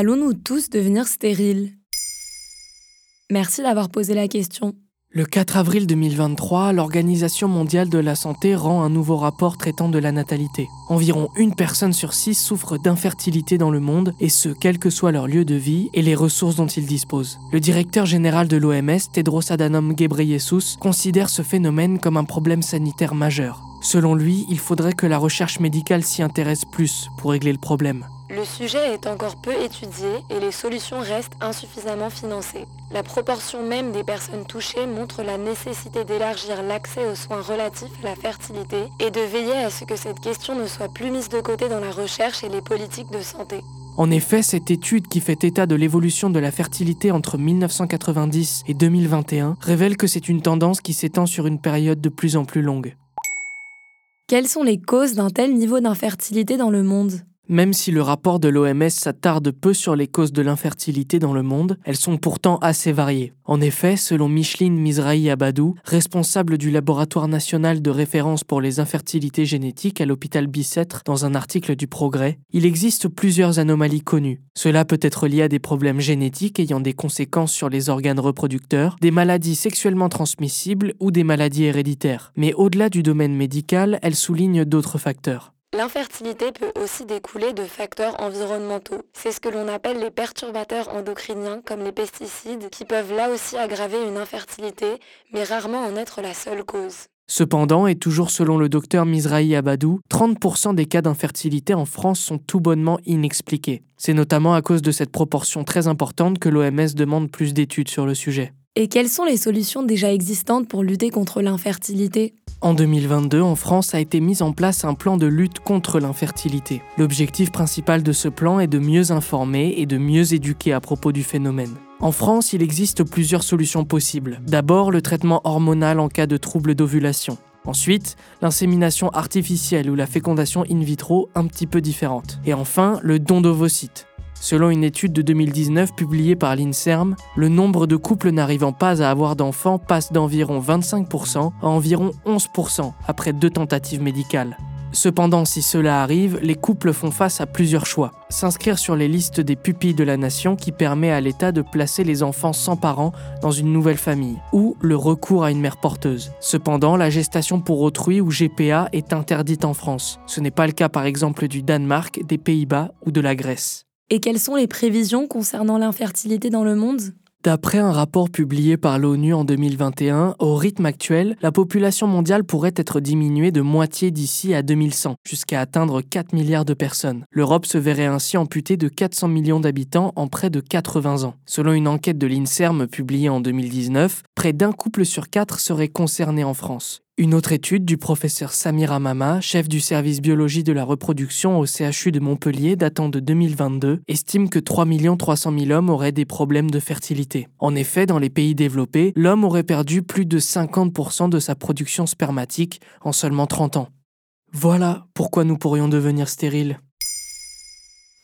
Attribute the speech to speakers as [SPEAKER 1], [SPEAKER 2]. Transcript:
[SPEAKER 1] Allons-nous tous devenir stériles? Merci d'avoir posé la question.
[SPEAKER 2] Le 4 avril 2023, l'Organisation mondiale de la santé rend un nouveau rapport traitant de la natalité. Environ une personne sur six souffre d'infertilité dans le monde, et ce, quel que soit leur lieu de vie et les ressources dont ils disposent. Le directeur général de l'OMS, Tedros Adhanom Ghebreyesus, considère ce phénomène comme un problème sanitaire majeur. Selon lui, il faudrait que la recherche médicale s'y intéresse plus pour régler le problème.
[SPEAKER 3] Le sujet est encore peu étudié et les solutions restent insuffisamment financées. La proportion même des personnes touchées montre la nécessité d'élargir l'accès aux soins relatifs à la fertilité et de veiller à ce que cette question ne soit plus mise de côté dans la recherche et les politiques de santé.
[SPEAKER 2] En effet, cette étude qui fait état de l'évolution de la fertilité entre 1990 et 2021 révèle que c'est une tendance qui s'étend sur une période de plus en plus longue.
[SPEAKER 1] Quelles sont les causes d'un tel niveau d'infertilité dans le monde?
[SPEAKER 2] Même si le rapport de l'OMS s'attarde peu sur les causes de l'infertilité dans le monde, elles sont pourtant assez variées. En effet, selon Micheline Mizrahi Abadou, responsable du laboratoire national de référence pour les infertilités génétiques à l'hôpital Bicêtre dans un article du Progrès, il existe plusieurs anomalies connues. Cela peut être lié à des problèmes génétiques ayant des conséquences sur les organes reproducteurs, des maladies sexuellement transmissibles ou des maladies héréditaires. Mais au-delà du domaine médical, elle souligne d'autres facteurs.
[SPEAKER 3] L'infertilité peut aussi découler de facteurs environnementaux. C'est ce que l'on appelle les perturbateurs endocriniens comme les pesticides qui peuvent là aussi aggraver une infertilité mais rarement en être la seule cause.
[SPEAKER 2] Cependant, et toujours selon le docteur Mizrahi Abadou, 30% des cas d'infertilité en France sont tout bonnement inexpliqués. C'est notamment à cause de cette proportion très importante que l'OMS demande plus d'études sur le sujet.
[SPEAKER 1] Et quelles sont les solutions déjà existantes pour lutter contre l'infertilité?
[SPEAKER 2] En 2022, en France a été mis en place un plan de lutte contre l'infertilité. L'objectif principal de ce plan est de mieux informer et de mieux éduquer à propos du phénomène. En France, il existe plusieurs solutions possibles. D'abord, le traitement hormonal en cas de troubles d'ovulation. Ensuite, l'insémination artificielle ou la fécondation in vitro un petit peu différente. Et enfin, le don d'ovocytes. Selon une étude de 2019 publiée par l'INSERM, le nombre de couples n'arrivant pas à avoir d'enfants passe d'environ 25% à environ 11% après deux tentatives médicales. Cependant, si cela arrive, les couples font face à plusieurs choix. S'inscrire sur les listes des pupilles de la nation qui permet à l'État de placer les enfants sans parents dans une nouvelle famille, ou le recours à une mère porteuse. Cependant, la gestation pour autrui ou GPA est interdite en France. Ce n'est pas le cas par exemple du Danemark, des Pays-Bas ou de la Grèce.
[SPEAKER 1] Et quelles sont les prévisions concernant l'infertilité dans le monde?
[SPEAKER 2] D'après un rapport publié par l'ONU en 2021, au rythme actuel, la population mondiale pourrait être diminuée de moitié d'ici à 2100, jusqu'à atteindre 4 milliards de personnes. L'Europe se verrait ainsi amputée de 400 millions d'habitants en près de 80 ans. Selon une enquête de l'INSERM publiée en 2019, près d'un couple sur quatre serait concerné en France. Une autre étude du professeur Samir Amama, chef du service biologie de la reproduction au CHU de Montpellier datant de 2022, estime que 3 300 000 hommes auraient des problèmes de fertilité. En effet, dans les pays développés, l'homme aurait perdu plus de 50% de sa production spermatique en seulement 30 ans. Voilà pourquoi nous pourrions devenir stériles.